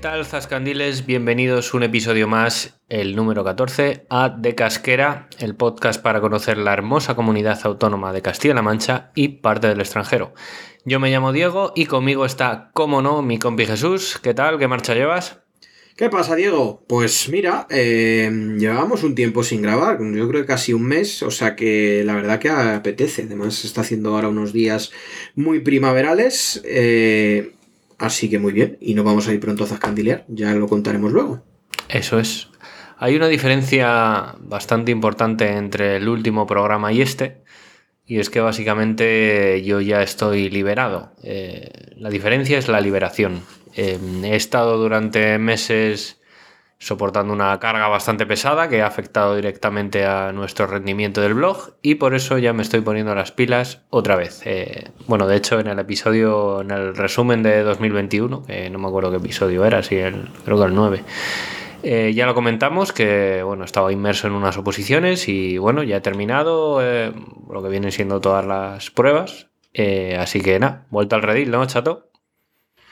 Tal, Zascandiles? Bienvenidos un episodio más, el número 14, a De Casquera, el podcast para conocer la hermosa comunidad autónoma de Castilla-La Mancha y parte del extranjero. Yo me llamo Diego y conmigo está, como no, mi compi Jesús. ¿Qué tal? ¿Qué marcha llevas? ¿Qué pasa, Diego? Pues mira, eh, llevábamos un tiempo sin grabar, yo creo que casi un mes, o sea que la verdad que apetece. Además, está haciendo ahora unos días muy primaverales. eh, Así que muy bien, y no vamos a ir pronto a zascandilear, ya lo contaremos luego. Eso es. Hay una diferencia bastante importante entre el último programa y este, y es que básicamente yo ya estoy liberado. Eh, la diferencia es la liberación. Eh, he estado durante meses soportando una carga bastante pesada que ha afectado directamente a nuestro rendimiento del blog y por eso ya me estoy poniendo las pilas otra vez. Eh, bueno, de hecho en el episodio, en el resumen de 2021, que no me acuerdo qué episodio era, si el, creo que el 9. eh, ya lo comentamos que bueno, estaba inmerso en unas oposiciones y bueno, ya he terminado eh, lo que vienen siendo todas las pruebas. Así que nada, vuelta al redil, ¿no, chato?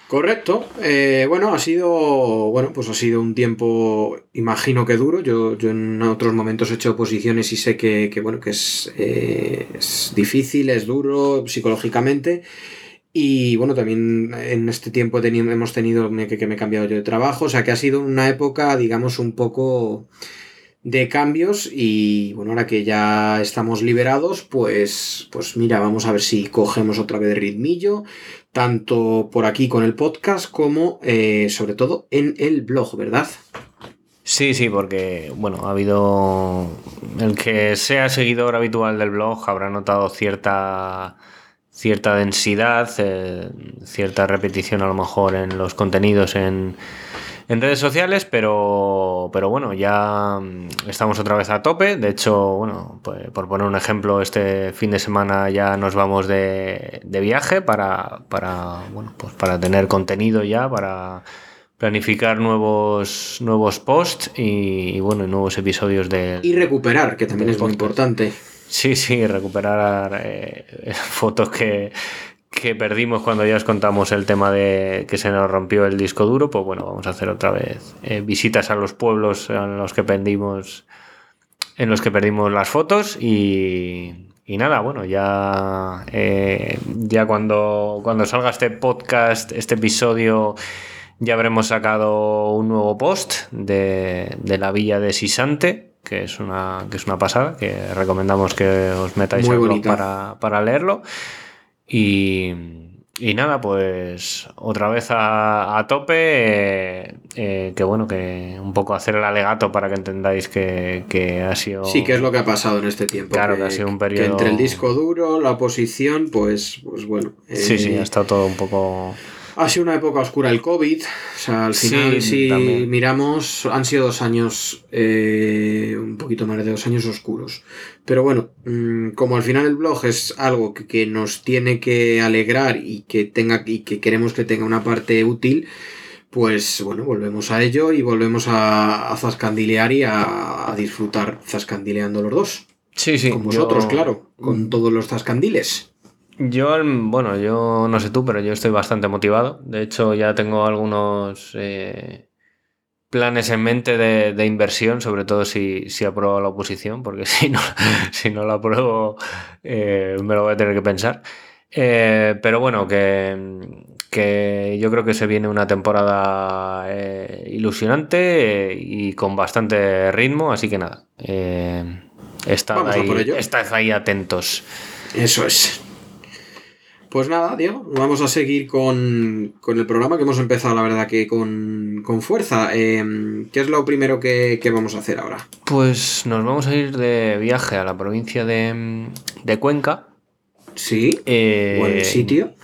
Correcto. Eh, bueno, ha sido. Bueno, pues ha sido un tiempo, imagino que duro. Yo, yo en otros momentos he hecho oposiciones y sé que, que, bueno, que es, eh, es difícil, es duro psicológicamente. Y bueno, también en este tiempo hemos tenido que, que me he cambiado yo de trabajo. O sea que ha sido una época, digamos, un poco de cambios. Y bueno, ahora que ya estamos liberados, pues, pues mira, vamos a ver si cogemos otra vez ritmillo tanto por aquí con el podcast como eh, sobre todo en el blog, ¿verdad? Sí, sí, porque bueno, ha habido. El que sea seguidor habitual del blog habrá notado cierta cierta densidad, eh, cierta repetición a lo mejor en los contenidos en, en redes sociales, pero, pero bueno, ya mm, estamos otra vez a tope. De hecho, bueno, pues, por poner un ejemplo, este fin de semana ya nos vamos de, de viaje para, para, bueno, pues para tener contenido ya, para planificar nuevos, nuevos posts y, y, bueno, nuevos episodios de... Y recuperar, que también es muy importante. Sí, sí, recuperar eh, fotos que, que perdimos cuando ya os contamos el tema de que se nos rompió el disco duro, pues bueno, vamos a hacer otra vez eh, visitas a los pueblos en los que perdimos en los que perdimos las fotos y, y nada, bueno, ya, eh, ya cuando, cuando salga este podcast, este episodio, ya habremos sacado un nuevo post de, de la villa de Sisante, que es una, que es una pasada, que recomendamos que os metáis Muy al blog para, para leerlo. Y, y nada, pues otra vez a, a tope, eh, eh, que bueno, que un poco hacer el alegato para que entendáis que, que ha sido... Sí, que es lo que ha pasado en este tiempo. Claro, que ha sido un periodo- entre el disco duro, la oposición, pues, pues bueno. Sí, sí, eh, ha estado todo un poco... Ha sido una época oscura el COVID. O sea, al Sí, final, si también. miramos, han sido dos años, eh, un poquito más de dos años oscuros. Pero bueno, mm, como al final el blog es algo que, que nos tiene que alegrar y que tenga y que queremos que tenga una parte útil, pues bueno, volvemos a ello y volvemos a, a zascandilear y a, a disfrutar zascandileando los dos. Sí, sí. con vosotros, yo- claro, con todos los zascandiles. Yo, bueno, yo no sé tú, pero yo estoy bastante motivado. De hecho, ya tengo algunos eh, planes en mente de, de inversión, sobre todo si, si apruebo la oposición, porque si no, si no la apruebo, eh, me lo voy a tener que pensar. Eh, pero bueno, que, que yo creo que se viene una temporada ilusionante y con bastante ritmo, así que nada. Estad, ahí, estad ahí atentos. Eso es. Pues nada, Diego, vamos a seguir con, el programa que hemos empezado, la verdad, que con, fuerza. Em, ¿Qué es lo primero que, vamos a hacer ahora? Pues nos vamos a ir de viaje a la provincia de, Cuenca. Sí, eh, buen sitio.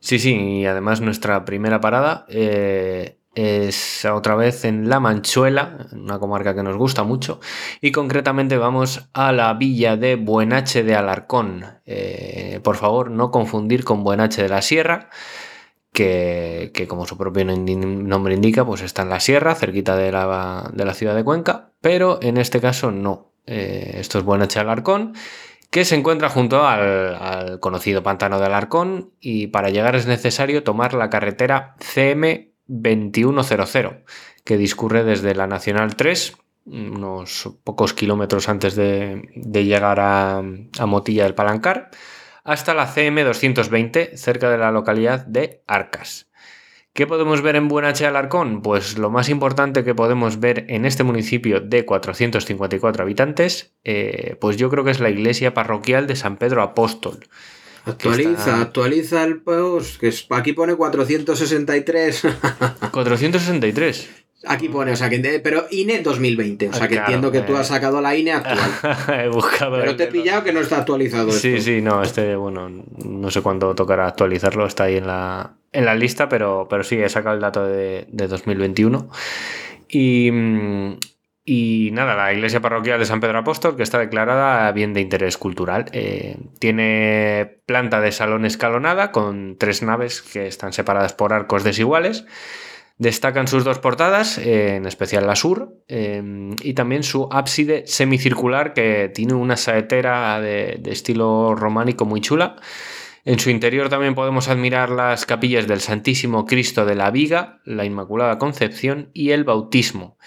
Sí, sí, y además nuestra primera parada eh, es otra vez en La Manchuela, una comarca que nos gusta mucho, y concretamente vamos a la villa de Buenache de Alarcón. Eh, por favor, no confundir con Buenache de la Sierra, que, como su propio nombre indica, pues está en la sierra, cerquita de la, ciudad de Cuenca, pero en este caso no. Eh, esto es Buenache de Alarcón que se encuentra junto al, al, conocido pantano de Alarcón y para llegar es necesario tomar la carretera CM 2100, que discurre desde la Nacional 3, unos pocos kilómetros antes de, llegar a, Motilla del Palancar, hasta la CM 220, cerca de la localidad de Arcas. ¿Qué podemos ver en Buenache Alarcón? Pues lo más importante que podemos ver en este municipio de 454 habitantes, eh, pues yo creo que es la iglesia parroquial de San Pedro Apóstol. Actualiza, actualiza el post, que aquí pone 463. 463. Aquí pone, o sea que. Pero INE 2020. O sea que entiendo que tú has sacado la INE actual. He buscado. Pero te he pillado que no está actualizado. Sí, sí, no, este, bueno, no sé cuándo tocará actualizarlo, está ahí en la, en la lista, pero, pero sí, he sacado el dato de, de 2021. Y, mm, y nada, la iglesia parroquial de San Pedro Apóstol, que está declarada bien de interés cultural. Eh, tiene planta de salón escalonada con tres naves que están separadas por arcos desiguales. Destacan sus dos portadas, eh, en especial la sur, eh, y también su ábside semicircular que tiene una saetera de, de estilo románico muy chula. En su interior también podemos admirar las capillas del Santísimo Cristo de la Viga, la Inmaculada Concepción y el Bautismo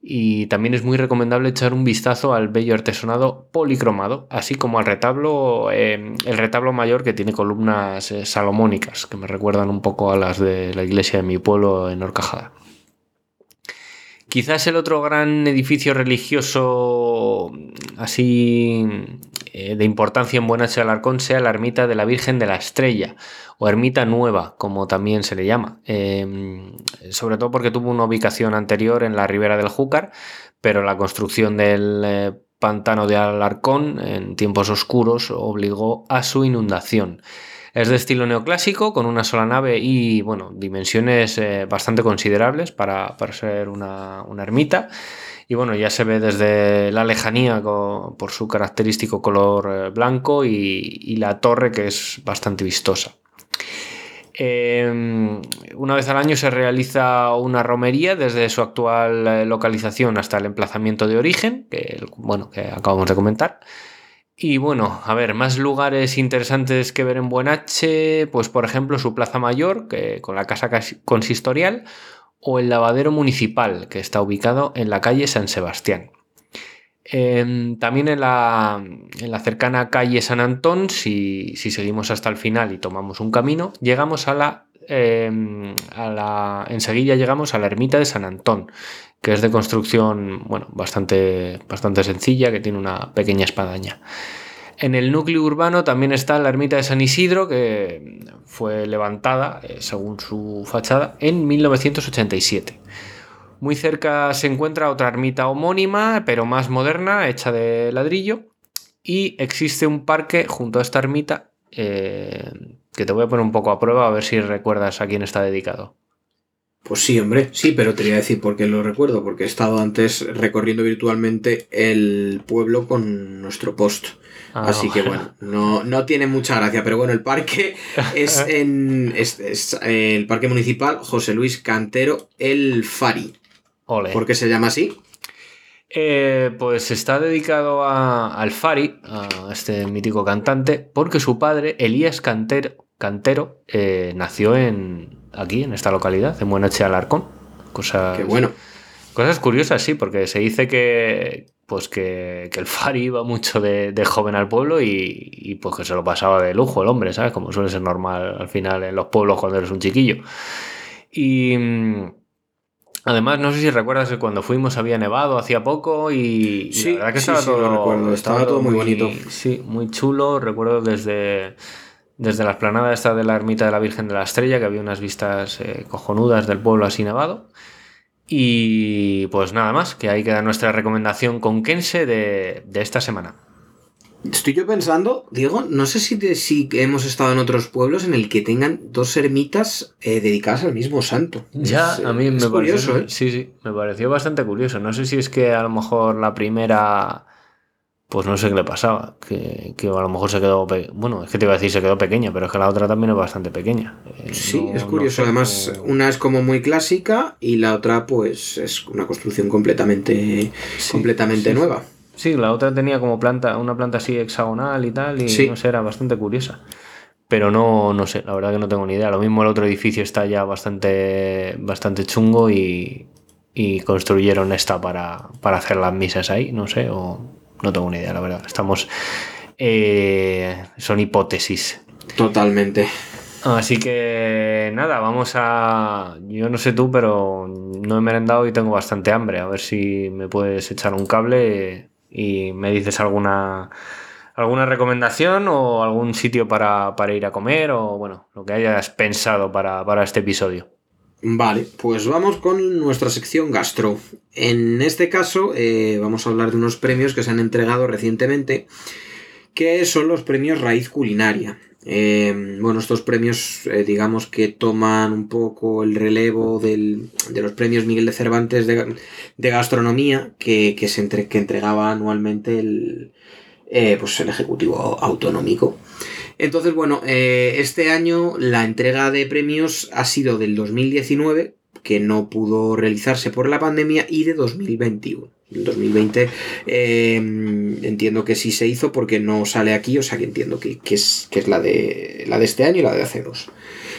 y también es muy recomendable echar un vistazo al bello artesonado policromado, así como al retablo, em, el retablo mayor que tiene columnas eh, salomónicas, que me recuerdan un poco a las de la iglesia de mi pueblo en Horcajada. Quizás el otro gran edificio religioso así eh, de importancia en Buenache Alarcón sea la ermita de la Virgen de la Estrella, o ermita nueva, como también se le llama, em, sobre todo porque tuvo una ubicación anterior en la ribera del Júcar, pero la construcción del eh, pantano de Alarcón en tiempos oscuros obligó a su inundación. Es de estilo neoclásico, con una sola nave y bueno, dimensiones eh, bastante considerables para, ser una, ermita. Y bueno, ya se ve desde la lejanía por su característico color eh, blanco y la torre que es bastante vistosa. Em, una vez al año se realiza una romería desde su actual eh, localización hasta el emplazamiento de origen, que, bueno, que acabamos de comentar. Y bueno, a ver, más lugares interesantes que ver en Buenache, pues por ejemplo su Plaza Mayor, que, con la casa consistorial, o el lavadero municipal, que está ubicado en la calle San Sebastián. Em, también en la, cercana calle San Antón, si, seguimos hasta el final y tomamos un camino, llegamos a la, em, a la, enseguida llegamos a la ermita de San Antón, que es de construcción bueno, bastante, bastante sencilla, que tiene una pequeña espadaña. En el núcleo urbano también está la ermita de San Isidro, que fue levantada, eh, según su fachada, en 1987. Muy cerca se encuentra otra ermita homónima, pero más moderna, hecha de ladrillo. Y existe un parque junto a esta ermita eh, que te voy a poner un poco a prueba a ver si recuerdas a quién está dedicado. Pues sí, hombre, sí, pero te voy a decir por qué lo recuerdo, porque he estado antes recorriendo virtualmente el pueblo con nuestro post. Ah, Así que bueno, no, no, tiene mucha gracia, pero bueno, el parque es en es, el parque municipal José Luis Cantero El Fari. ¿Por qué se llama así? Eh, pues está dedicado a, al Fari, a este mítico cantante, porque su padre, Elías Cantero, Cantero eh, nació en aquí, en esta localidad, en Buenache Alarcón. Cosas, Qué bueno. Cosas curiosas, sí, porque se dice que, pues que, el Fari iba mucho de, joven al pueblo y, y, pues que se lo pasaba de lujo el hombre, ¿sabes? Como suele ser normal al final en los pueblos cuando eres un chiquillo. Y mm, Además, no sé si recuerdas que cuando fuimos había nevado hacía poco y, sí, la verdad que estaba todo, recuerdo. Estaba, todo muy, bonito. Sí, muy chulo. Recuerdo desde, desde la esplanada esta de la ermita de la Virgen de la Estrella, que había unas vistas eh, cojonudas del pueblo así nevado. Y pues nada más, que ahí queda nuestra recomendación conquense de, de esta semana. Estoy yo pensando, Diego, no sé si, te- si hemos estado en otros pueblos en el que tengan dos ermitas eh, dedicadas al mismo santo. Ya, Es, a mí me curioso, pareció, ¿eh? sí, sí, me pareció bastante curioso. No sé si es que a lo mejor la primera, pues no sé qué le pasaba, que, que a lo mejor se quedó, bueno, es que te iba a decir se quedó pequeña, pero es que la otra también es bastante pequeña. Eh, Sí, no- es no curioso. sé, Además, una es como muy clásica y la otra, pues, es una construcción completamente, Sí, completamente sí, nueva. Sí, la otra tenía como planta, una planta así hexagonal y tal, y Sí. no sé, era bastante curiosa. Pero no, no sé, la verdad que no tengo ni idea. Lo mismo el otro edificio está ya bastante, bastante chungo y, y construyeron esta para, para hacer las misas ahí, no sé, o no tengo ni idea, la verdad. Estamos. eh, son hipótesis. Totalmente. Así que nada, vamos a. Yo no sé tú, pero no he merendado y tengo bastante hambre. A ver si me puedes echar un cable y me dices alguna alguna recomendación o algún sitio para, para ir a comer o bueno, lo que hayas pensado para, para este episodio. Vale, pues vamos con nuestra sección gastro. En este caso eh, vamos a hablar de unos premios que se han entregado recientemente, que son los premios Raíz Culinaria. Eh, bueno, estos premios eh, digamos que toman un poco el relevo del- de los premios Miguel de Cervantes de, de gastronomía que, que se entre- que entregaba anualmente el, pues el Ejecutivo Autonómico. Entonces, bueno, eh, este año la entrega de premios ha sido del 2019, que no pudo realizarse por la pandemia, y de 2021. El 2020 eh, entiendo que sí se hizo porque no sale aquí, o sea que entiendo que, que es, que es la, de, la de este año y la de hace dos.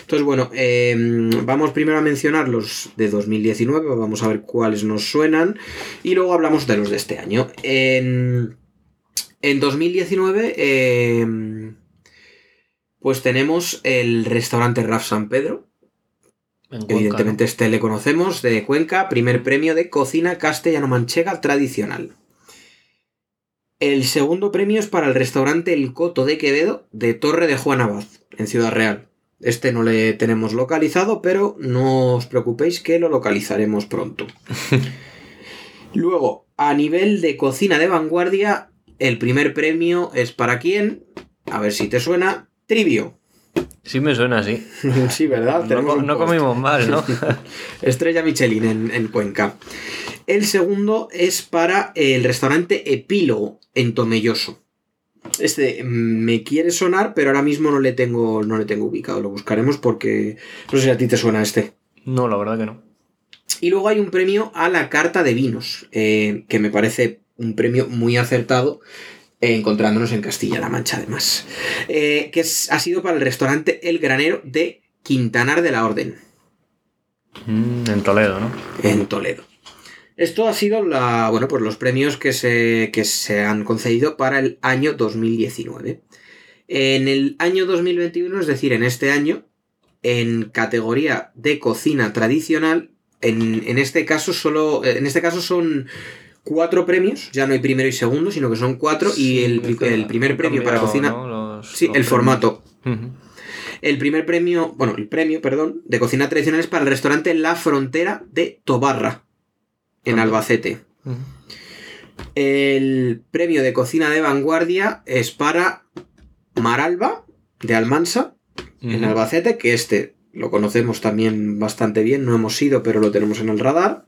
Entonces, bueno, eh, vamos primero a mencionar los de 2019, vamos a ver cuáles nos suenan, y luego hablamos de los de este año. En, en 2019, eh, pues tenemos el restaurante Raf San Pedro. En Cuenca, Evidentemente este le conocemos, de Cuenca, primer premio de cocina castellano-manchega tradicional. El segundo premio es para el restaurante El Coto de Quevedo de Torre de Juan Abad, en Ciudad Real. Este no le tenemos localizado, pero no os preocupéis que lo localizaremos pronto. Luego, a nivel de cocina de vanguardia, el primer premio es para quién? A ver si te suena. Trivio. Sí me suena así. sí, ¿verdad? No, comimos mal, ¿no? Estrella Michelin en, en Cuenca. El segundo es para el restaurante Epílogo en Tomelloso. Este me quiere sonar, pero ahora mismo no le tengo, no le tengo ubicado. Lo buscaremos porque no sé si a ti te suena este. no, la verdad que no. Y luego hay un premio a la carta de vinos, eh, que me parece un premio muy acertado, encontrándonos en Castilla-La Mancha además. Eh, que es- ha sido para el restaurante El Granero de Quintanar de la Orden. Mm, en Toledo, ¿no? en Toledo. Esto ha sido la, bueno, pues los premios que se, que se han concedido para el año 2019. En el año 2021, es decir, en este año, en categoría de cocina tradicional, en, en este caso solo, en este caso son cuatro premios, ya no hay primero y segundo, sino que son cuatro, y el, el primer premio para cocina, sí, el formato, el primer premio, bueno, el premio, perdón, de cocina tradicional es para el restaurante La Frontera de Tobarra, en. Albacete. El premio de cocina de vanguardia es para Maralba, de Almansa, en Albacete, que este lo conocemos también bastante bien, no hemos ido, pero lo tenemos en el radar.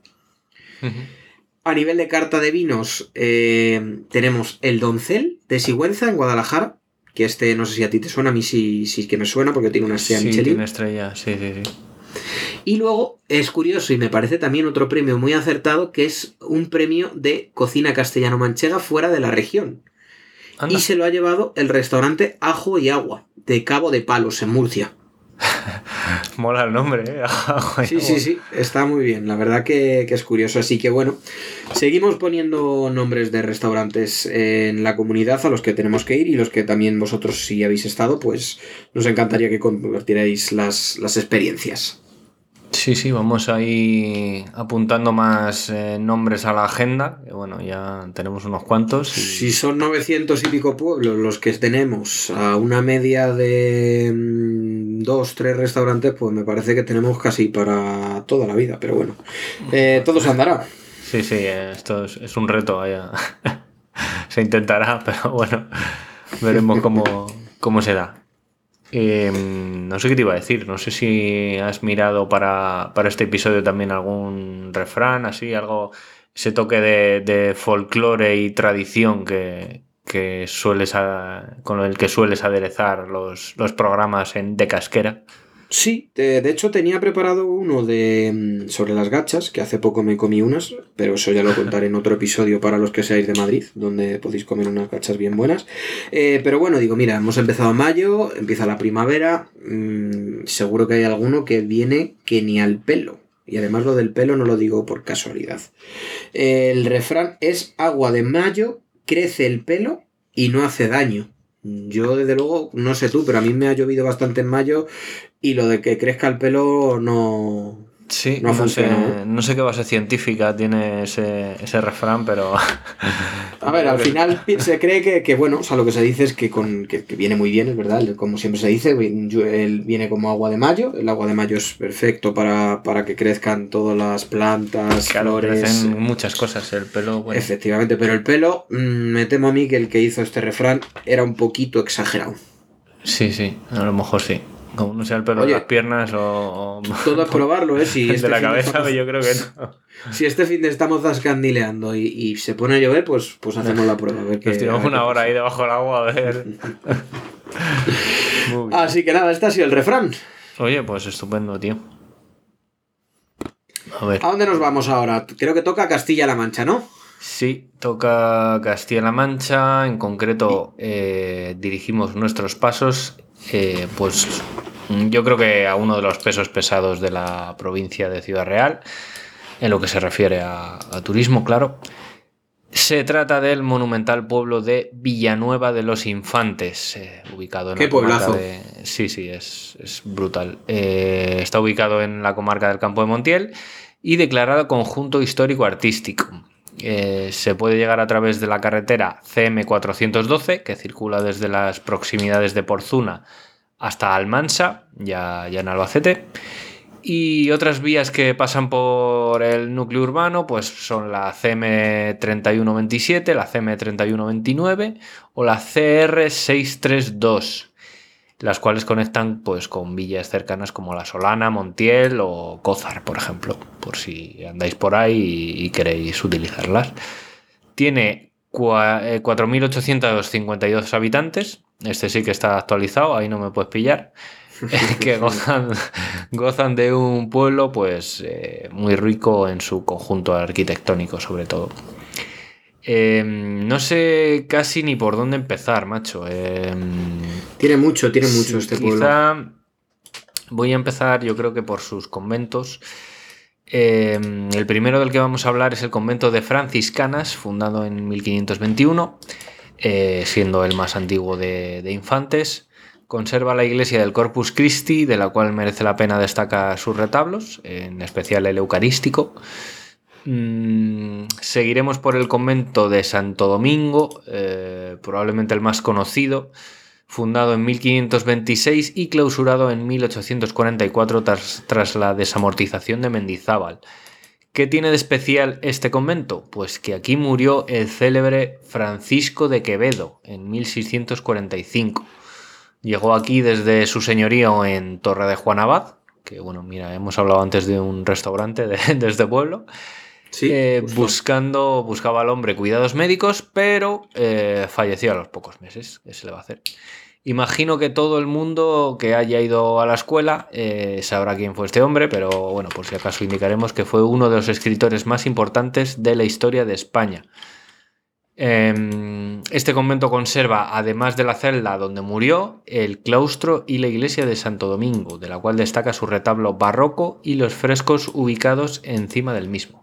A nivel de carta de vinos, eh, tenemos el Doncel de Sigüenza en Guadalajara, que este no sé si a ti te suena, a mí sí, sí que me suena porque tiene una estrella Sí, Michelin. tiene estrella, sí, sí, sí. Y luego es curioso y me parece también otro premio muy acertado que es un premio de cocina castellano-manchega fuera de la región. Anda. Y se lo ha llevado el restaurante Ajo y Agua de Cabo de Palos en Murcia. Mola el nombre, ¿eh? Sí, sí, sí, está muy bien, la verdad que, que es curioso. Así que bueno, seguimos poniendo nombres de restaurantes en la comunidad a los que tenemos que ir y los que también vosotros si habéis estado, pues nos encantaría que compartierais las, las experiencias. Sí, sí, vamos ahí apuntando más eh, nombres a la agenda. Bueno, ya tenemos unos cuantos. Si son 900 y pico pueblos los que tenemos a una media de mm, dos, tres restaurantes, pues me parece que tenemos casi para toda la vida. Pero bueno, eh, todo se andará. Sí, sí, esto es, un reto. se intentará, pero bueno, veremos cómo, cómo se da. Em, no sé qué te iba a decir, no sé si has mirado para, este episodio también algún refrán, así, algo, ese toque de, folclore y tradición que, sueles con el que sueles aderezar los, los programas en De Casquera. Sí, de, hecho tenía preparado uno de mm, sobre las gachas, que hace poco me comí unas, pero eso ya lo contaré en otro episodio para los que seáis de Madrid, donde podéis comer unas gachas bien buenas. Eh, pero bueno, digo, mira, hemos empezado mayo, empieza la primavera, mm, seguro que hay alguno que viene que ni al pelo. Y además lo del pelo no lo digo por casualidad. El refrán es agua de mayo, crece el pelo y no hace daño. Yo, desde luego, no sé tú, pero a mí me ha llovido bastante en mayo y lo de que crezca el pelo no, Sí, no, sé, no sé qué base científica tiene ese, refrán, pero... a ver, al final se cree que, bueno, o sea, lo que se dice es que, con, que, viene muy bien, es verdad, como siempre se dice, él viene como agua de mayo, el agua de mayo es perfecto para, que crezcan todas las plantas, claro, crecen muchas cosas, el pelo... Efectivamente, pero el pelo, mm, me temo a mí que el que hizo este refrán era un poquito exagerado. Sí, sí, a lo mejor sí. Como no sea el pelo de las piernas o. Todo es probarlo, ¿eh? Si este de la cabeza, yo creo que no. Si este fin de estamos zascandileando y, y, se pone a llover, pues, pues hacemos la prueba. A ver Nos tiramos una hora ahí debajo del agua a ver. Así que nada, este ha sido el refrán. Oye, pues estupendo, tío. A ver. ¿A dónde nos vamos ahora? Creo que toca Castilla-La Mancha, ¿no? Sí, toca Castilla-La Mancha. En concreto, eh, dirigimos nuestros pasos eh, pues yo creo que a uno de los pesos pesados de la provincia de Ciudad Real, en lo que se refiere a, turismo, claro. Se trata del monumental pueblo de Villanueva de los Infantes, eh, ubicado en ¿Qué pueblazo? Sí, sí, es, brutal. Está ubicado en la comarca del Campo de Montiel y declarado conjunto histórico artístico. se puede llegar a través de la carretera CM412, que circula desde las proximidades de Porzuna hasta Almansa, ya, ya en Albacete. Y otras vías que pasan por el núcleo urbano, pues son la CM3127, la CM3129 o la CR632, las cuales conectan pues con villas cercanas como La Solana, Montiel o Cózar, por ejemplo, por si andáis por ahí y queréis utilizarlas. Tiene 4.852 eh, habitantes. Este sí que está actualizado, ahí no me puedes pillar. que gozan, gozan, de un pueblo pues eh, muy rico en su conjunto arquitectónico sobre todo. Em, no sé casi ni por dónde empezar, macho. Em, tiene mucho, tiene mucho este pueblo. Voy a empezar, yo creo que por sus conventos. Em, el primero del que vamos a hablar es el convento de franciscanas, fundado en 1521, eh, siendo el más antiguo de, infantes. Conserva la iglesia del Corpus Christi, de la cual merece la pena destacar sus retablos, en especial el eucarístico. Mm, seguiremos por el convento de Santo Domingo, eh, probablemente el más conocido, fundado en 1526 y clausurado en 1844 tras, la desamortización de Mendizábal. ¿Qué tiene de especial este convento? Pues que aquí murió el célebre Francisco de Quevedo en 1645. Llegó aquí desde su señorío en Torre de Juan Abad, que bueno, mira, hemos hablado antes de un restaurante de, este pueblo. Sí, eh, buscando, buscaba al hombre cuidados médicos, pero eh, falleció a los pocos meses. ¿Qué se le va a hacer? Imagino que todo el mundo que haya ido a la escuela eh, sabrá quién fue este hombre, pero bueno, por si acaso indicaremos que fue uno de los escritores más importantes de la historia de España. Em, este convento conserva, además de la celda donde murió, el claustro y la iglesia de Santo Domingo, de la cual destaca su retablo barroco y los frescos ubicados encima del mismo.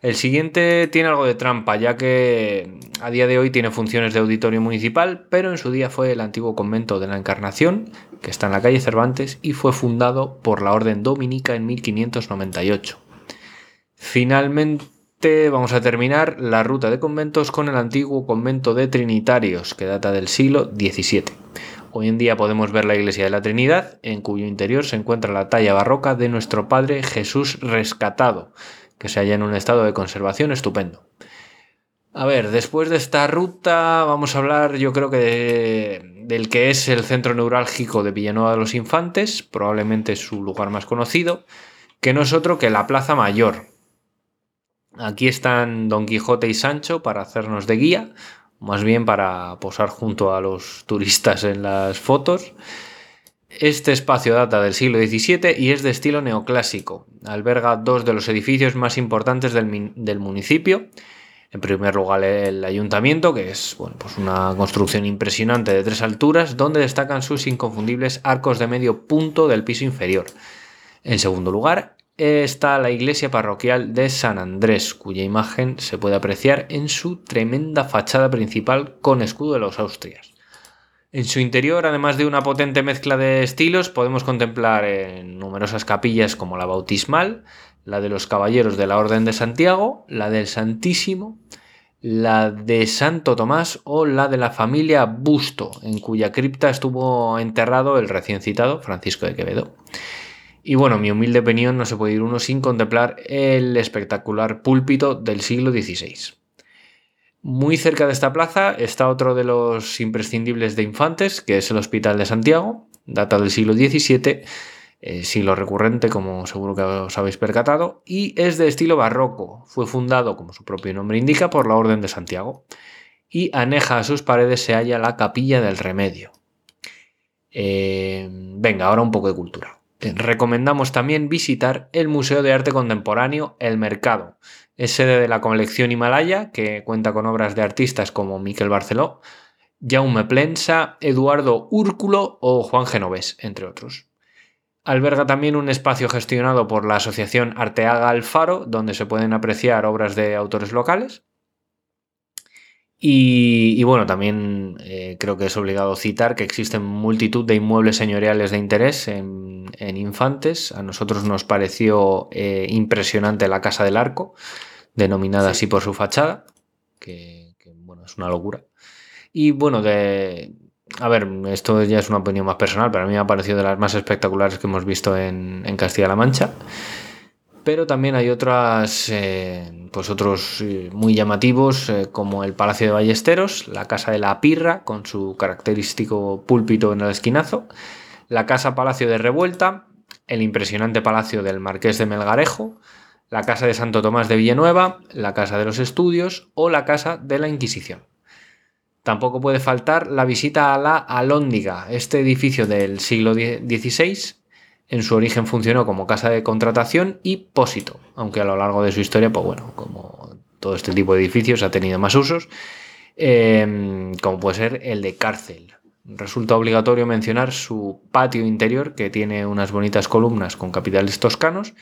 El siguiente tiene algo de trampa, ya que a día de hoy tiene funciones de auditorio municipal, pero en su día fue el antiguo convento de la Encarnación, que está en la calle Cervantes, y fue fundado por la Orden Dominica en 1598. Finalmente vamos a terminar la ruta de conventos con el antiguo convento de Trinitarios, que data del siglo XVII. Hoy en día podemos ver la iglesia de la Trinidad, en cuyo interior se encuentra la talla barroca de nuestro Padre Jesús rescatado, que se halla en un estado de conservación estupendo. A ver, después de esta ruta vamos a hablar yo creo que del que es el centro neurálgico de Villanueva de los Infantes, probablemente su lugar más conocido, que no es otro que la Plaza Mayor. Aquí están Don Quijote y Sancho para hacernos de guía, más bien para posar junto a los turistas en las fotos. Este espacio data del siglo XVII y es de estilo neoclásico. Alberga dos de los edificios más importantes del, municipio. En primer lugar, el ayuntamiento, que es bueno, pues una construcción impresionante de tres alturas, donde destacan sus inconfundibles arcos de medio punto del piso inferior. En segundo lugar, está la iglesia parroquial de San Andrés, cuya imagen se puede apreciar en su tremenda fachada principal con escudo de los Austrias. En su interior, además de una potente mezcla de estilos, podemos contemplar en numerosas capillas como la bautismal, la de los Caballeros de la Orden de Santiago, la del Santísimo, la de Santo Tomás o la de la familia Busto, en cuya cripta estuvo enterrado el recién citado Francisco de Quevedo. Y bueno, mi humilde opinión no se puede ir uno sin contemplar el espectacular púlpito del siglo XVI. Muy cerca de esta plaza está otro de los imprescindibles de infantes, que es el Hospital de Santiago, data del siglo XVII, eh, siglo recurrente, como seguro que os habéis percatado, y es de estilo barroco. Fue fundado, como su propio nombre indica, por la Orden de Santiago. Y aneja a sus paredes se halla la Capilla del Remedio. Eh, venga, ahora un poco de cultura. Recomendamos también visitar el Museo de Arte Contemporáneo El Mercado, es sede de la colección Himalaya, que cuenta con obras de artistas como Miquel Barceló, Jaume Plensa, Eduardo Úrculo o Juan Genovés, entre otros. Alberga también un espacio gestionado por la asociación Arteaga Alfaro, donde se pueden apreciar obras de autores locales. Y, bueno, también eh, creo que es obligado citar que existen multitud de inmuebles señoriales de interés en, Infantes. A nosotros nos pareció eh, impresionante la Casa del Arco, denominada así por su fachada, que, bueno, es una locura. Y bueno, de, a ver, esto ya es una opinión más personal, pero a mí me ha parecido de las más espectaculares que hemos visto en, Castilla-La Mancha. Pero también hay eh, pues otros eh, muy llamativos, eh, como el Palacio de Ballesteros, la Casa de la Pirra, con su característico púlpito en el esquinazo, la Casa Palacio de Revuelta, el impresionante Palacio del Marqués de Melgarejo, la Casa de Santo Tomás de Villanueva, la Casa de los Estudios o la Casa de la Inquisición. Tampoco puede faltar la visita a la Alóndiga, este edificio del siglo XVI. En su origen funcionó como casa de contratación y pósito, aunque a lo largo de su historia, pues bueno, como todo este tipo de edificios ha tenido más usos, em, como puede ser el de cárcel. Resulta obligatorio mencionar su patio interior, que tiene unas bonitas columnas con capiteles toscanos,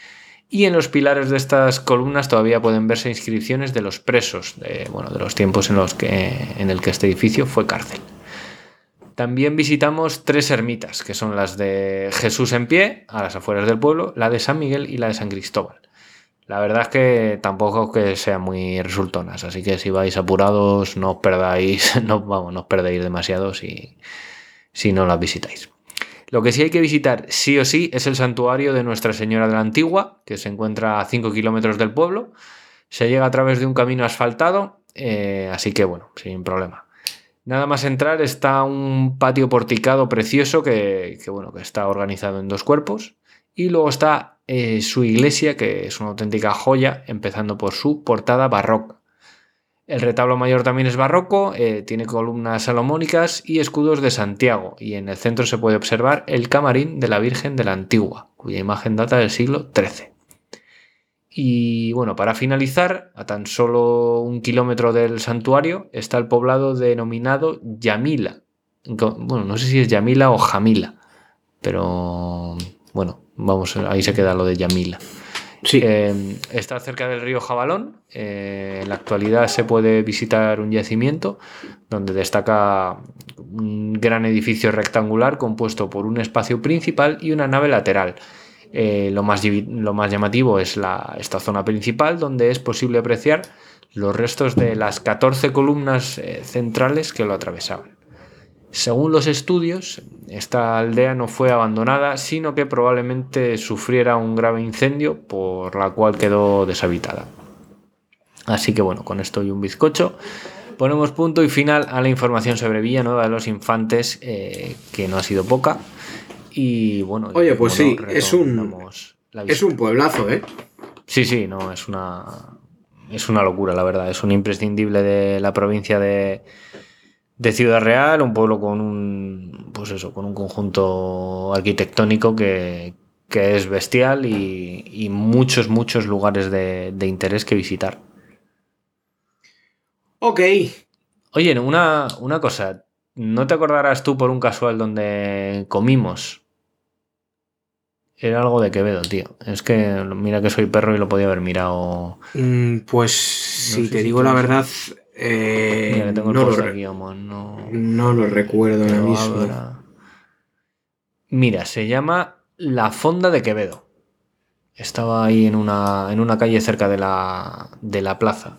y en los pilares de estas columnas todavía pueden verse inscripciones de los presos, de, bueno, de los tiempos en los que en el que este edificio fue cárcel. También visitamos tres ermitas, que son las de Jesús en pie, a las afueras del pueblo, la de San Miguel y la de San Cristóbal. La verdad es que tampoco que sean muy resultonas, así que si vais apurados no os perdáis, no, vamos, no os perdéis demasiado si, si no las visitáis. Lo que sí hay que visitar sí o sí es el santuario de Nuestra Señora de la Antigua, que se encuentra a 5 kilómetros del pueblo. Se llega a través de un camino asfaltado, eh, así que bueno, sin problema. Nada más entrar está un patio porticado precioso que, bueno, que está organizado en dos cuerpos. Y luego está eh, su iglesia, que es una auténtica joya, empezando por su portada barroca. El retablo mayor también es barroco, eh, tiene columnas salomónicas y escudos de Santiago, y en el centro se puede observar el camarín de la Virgen de la Antigua, cuya imagen data del siglo XIII. Y bueno, para finalizar, a tan solo un kilómetro del santuario está el poblado denominado Yamila. Bueno, no sé si es Yamila o Jamila, pero bueno, vamos, ahí se queda lo de Yamila. Sí. Eh, está cerca del río Jabalón. Eh, en la actualidad se puede visitar un yacimiento donde destaca un gran edificio rectangular compuesto por un espacio principal y una nave lateral. Eh, lo, más, lo, más, llamativo es esta zona principal donde es posible apreciar los restos de las 14 columnas centrales que lo atravesaban. Según los estudios, esta aldea no fue abandonada, sino que probablemente sufriera un grave incendio por la cual quedó deshabitada. Así que bueno, con esto y un bizcocho ponemos punto y final a la información sobre Villanueva de los Infantes, eh, que no ha sido poca. Y bueno, oye, pues sí, es un, es un pueblazo, ¿eh? Sí, sí, no, es una, es una locura, la verdad. Es un imprescindible de la provincia de, de Ciudad Real, un pueblo con un, pues eso, con un conjunto arquitectónico que, es bestial y, muchos, muchos lugares de, interés que visitar. Ok. Oye, una, una cosa, ¿no te acordarás tú por un casual donde comimos? Era algo de Quevedo, tío. Es que mira que soy perro y lo podía haber mirado. Mm, pues si te digo la verdad, eh, no, lo, recuerdo ahora mismo. Mira, se llama La Fonda de Quevedo. Estaba ahí en una, en una calle cerca de la, de la plaza.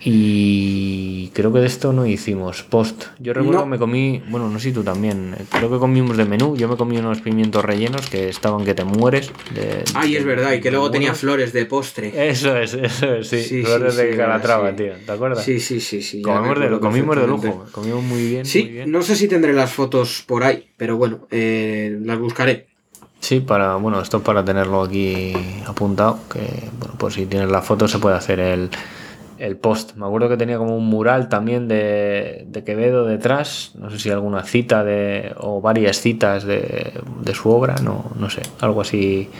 Y creo que de esto no hicimos post. Yo recuerdo que me comí, bueno, no sé si tú también, creo que comimos de menú. Yo me comí unos pimientos rellenos que estaban que te mueres. De, Ay, es verdad, y que luego tenía flores de postre. Eso es, eso es, sí. flores de calatrava, tío. ¿Te acuerdas? Sí, sí, sí. sí comimos, de, comimos de lujo, comimos muy bien. Sí, no sé si tendré las fotos por ahí, pero bueno, eh, las buscaré. Sí, para, bueno, esto es para tenerlo aquí apuntado, que bueno, por si tienes las fotos se puede hacer el el post. Me acuerdo que tenía como un mural también de, Quevedo detrás. No sé si alguna cita de, o varias citas de, su obra, no, no sé, algo así.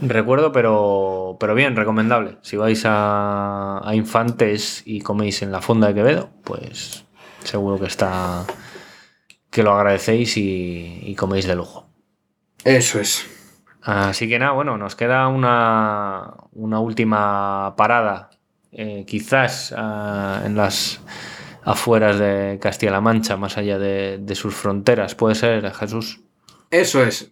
Recuerdo, pero, pero bien, recomendable. Si vais a, Infantes y coméis en la fonda de Quevedo, pues seguro que está. que lo agradecéis y, y coméis de lujo. Eso es. Así que nada, bueno, nos queda una, una última parada eh, quizás ah, en las afueras de Castilla-La Mancha, más allá de, sus fronteras. ¿Puede ser, Jesús? Eso es.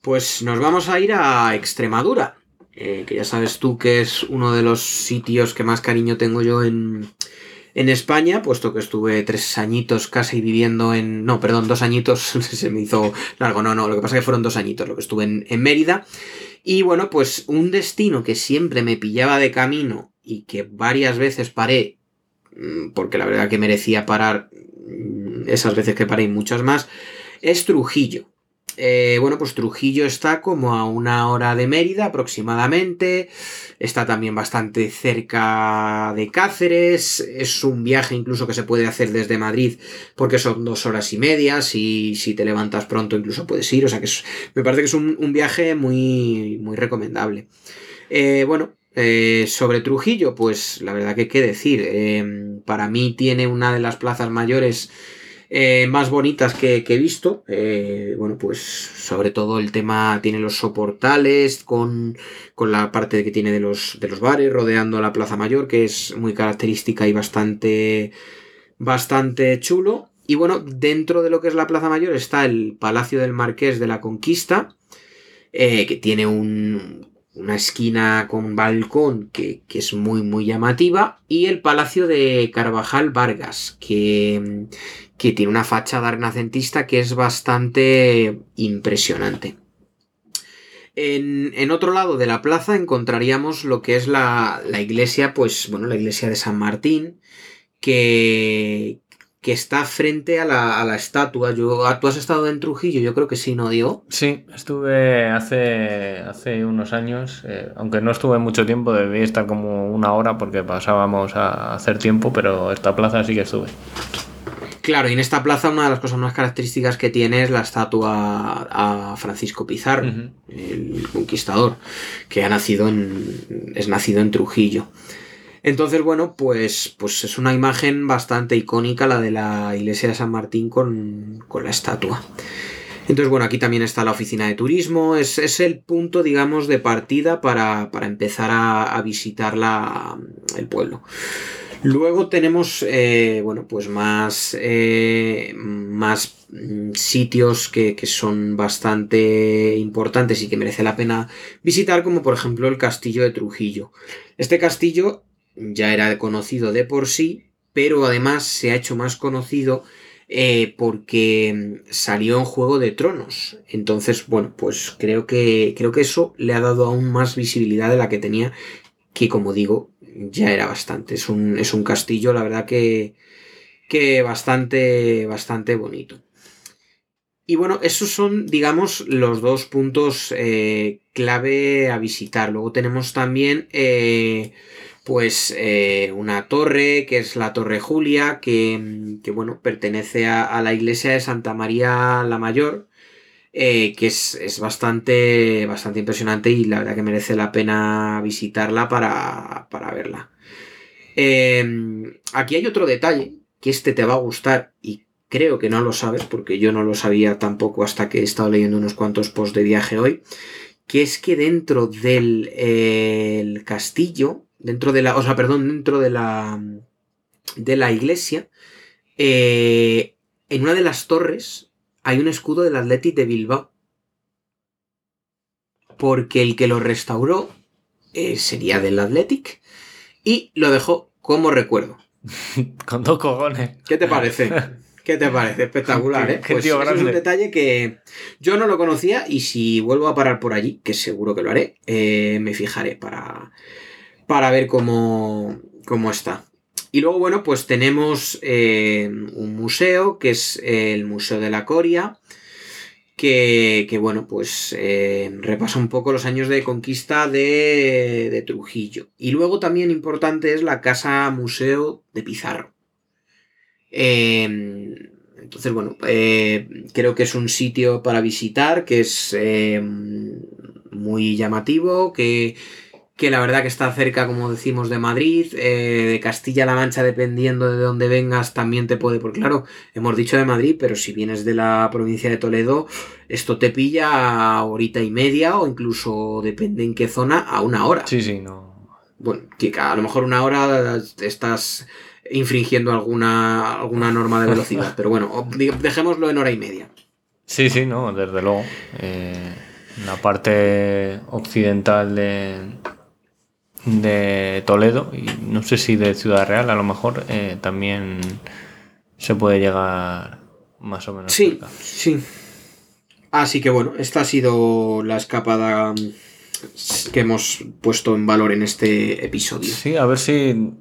Pues nos vamos a ir a Extremadura, eh, que ya sabes tú que es uno de los sitios que más cariño tengo yo en, en España, puesto que estuve tres añitos casi viviendo en... No, perdón, dos añitos, se me hizo largo, no, no, lo que pasa es que fueron dos añitos lo que estuve en, en Mérida. Y bueno, pues un destino que siempre me pillaba de camino y que varias veces paré, mm, porque la verdad que merecía parar mm, esas veces que paré y muchas más, es Trujillo. Eh, bueno, pues Trujillo está como a una hora de Mérida aproximadamente. Está también bastante cerca de Cáceres. Es un viaje incluso que se puede hacer desde Madrid porque son dos horas y media. Si, si te levantas pronto incluso puedes ir. O sea que me parece que es un, viaje muy, muy recomendable. Eh, bueno, eh, sobre Trujillo, pues la verdad que qué decir. para mí tiene una de las plazas mayores eh, más bonitas que, he visto. Eh, bueno, pues sobre todo el tema tiene los soportales con, con la parte que tiene de los, de los bares rodeando la Plaza Mayor, que es muy característica y bastante, bastante chulo. Y bueno, dentro de lo que es la Plaza Mayor está el Palacio del Marqués de la Conquista, eh, que tiene un, una esquina con balcón que, que, es muy muy llamativa y el Palacio de Carvajal Vargas que, que tiene una fachada renacentista que es bastante impresionante. En, otro lado de la plaza encontraríamos lo que es la, iglesia, pues bueno, la iglesia de San Martín, que, que está frente a la, estatua. Yo, ¿Tú has estado en Trujillo? Yo creo que sí, ¿no, Diego? Sí, estuve hace, hace unos años, eh, aunque no estuve mucho tiempo, debí estar como una hora porque pasábamos a hacer tiempo, pero esta plaza sí que estuve. Claro, y en esta plaza una de las cosas más características que tiene es la estatua a Francisco Pizarro, el conquistador, que ha nacido en, es nacido en Trujillo. Entonces, bueno, pues, pues es una imagen bastante icónica la de la iglesia de San Martín con, con la estatua. Entonces, bueno, aquí también está la oficina de turismo. Es, es el punto, digamos, de partida para, para empezar a, visitar la, el pueblo. Luego tenemos, eh, bueno, pues más, eh, más sitios que, que, son bastante importantes y que merece la pena visitar, como por ejemplo el castillo de Trujillo. Este castillo ya era conocido de por sí, pero además se ha hecho más conocido eh, porque salió en Juego de Tronos. Entonces, bueno, pues creo que, creo que eso le ha dado aún más visibilidad de la que tenía, que como digo, ya era bastante. Es un, es un castillo, la verdad que, que bastante, bastante bonito. Y bueno, esos son, digamos, los dos puntos eh, clave a visitar. Luego tenemos también, eh, pues, eh, una torre, que es la Torre Julia, que, que bueno, pertenece a, la iglesia de Santa María la Mayor, que es, es, bastante, bastante impresionante y la verdad que merece la pena visitarla para, para verla. aquí hay otro detalle, que este te va a gustar y creo que no lo sabes, porque yo no lo sabía tampoco hasta que he estado leyendo unos cuantos posts de viaje hoy, que es que dentro del eh, el castillo, dentro de la, o sea, perdón, dentro de la, de la iglesia, eh, en una de las torres hay un escudo del Athletic de Bilbao. Porque el que lo restauró eh, sería del Athletic y lo dejó como recuerdo. Con dos cojones. ¿Qué te parece? ¿Qué te parece? Espectacular, ¿eh? Pues es un detalle que yo no lo conocía y si vuelvo a parar por allí, que seguro que lo haré, eh, me fijaré para, para ver cómo, cómo está. Y luego, bueno, pues tenemos eh, un museo, que es el Museo de la Coria, que, que bueno, pues eh, repasa un poco los años de conquista de, de Trujillo. Y luego también importante es la Casa Museo de Pizarro. Eh, entonces, bueno, eh, creo que es un sitio para visitar, que es eh, muy llamativo, que, que, la verdad que está cerca, como decimos, de Madrid, eh, de Castilla-La Mancha, dependiendo de dónde vengas, también te puede, porque claro, hemos dicho de Madrid, pero si vienes de la provincia de Toledo, esto te pilla a horita y media, o incluso, depende en qué zona, a una hora. Sí, sí, no. Bueno, que a lo mejor una hora estás infringiendo alguna, alguna norma de velocidad. Pero bueno, dejémoslo en hora y media. Sí, sí, no, desde luego. Eh, la parte occidental de, de Toledo, y no sé si de Ciudad Real, a lo mejor eh, también se puede llegar más o menos. Sí, cerca. sí. Así que bueno, esta ha sido la escapada que hemos puesto en valor en este episodio. Sí, a ver si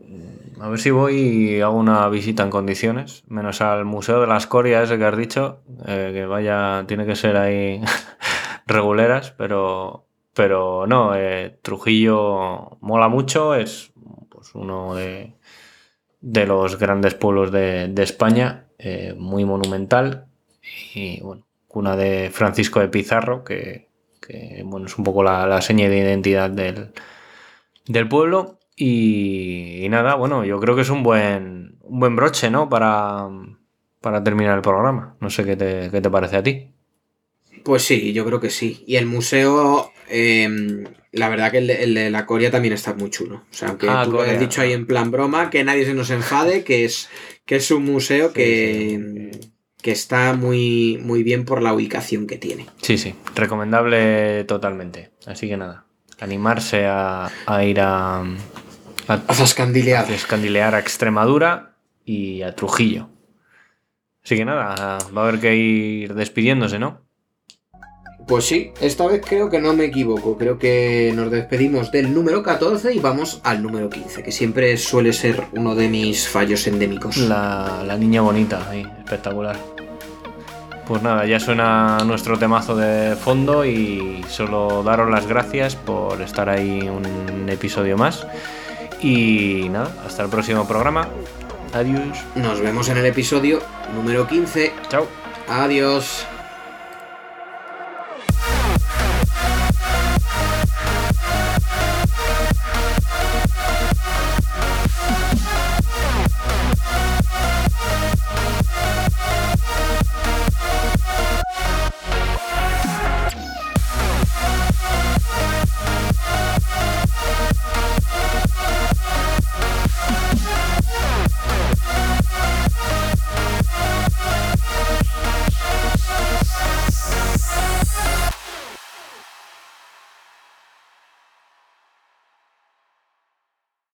a ver si voy y hago una visita en condiciones, menos al Museo de la Escoria, ese que has dicho, eh, que vaya, tiene que ser ahí reguleras, pero, pero no, eh, Trujillo mola mucho, es pues, uno de, los grandes pueblos de, España, eh, muy monumental y bueno, cuna de Francisco de Pizarro, que, bueno, es un poco la, la seña de identidad del, del pueblo y, nada, bueno, yo creo que es un buen, un buen broche, ¿no? Para, para terminar el programa. No sé qué qué te, parece a ti. Pues sí, yo creo que sí. Y el museo, eh, la verdad que el de, el de, la Coria también está muy chulo. O sea, aunque ah, tú Corea, lo has dicho ahí en plan broma, que nadie se nos enfade, que es, que es un museo sí, que, sí. que está muy, muy bien por la ubicación que tiene. Sí, sí, recomendable totalmente. Así que nada, animarse a, a ir a, a, a zascandilear. A zascandilear a Extremadura y a Trujillo. Así que nada, va a haber que ir despidiéndose, ¿no? Pues sí, esta vez creo que no me equivoco. Creo que nos despedimos del número 14 y vamos al número 15, que siempre suele ser uno de mis fallos endémicos. La, la niña bonita, ahí, espectacular. Pues nada, ya suena nuestro temazo de fondo y solo daros las gracias por estar ahí un episodio más. Y nada, hasta el próximo programa. Adiós. Nos vemos en el episodio número 15. Chao. Adiós.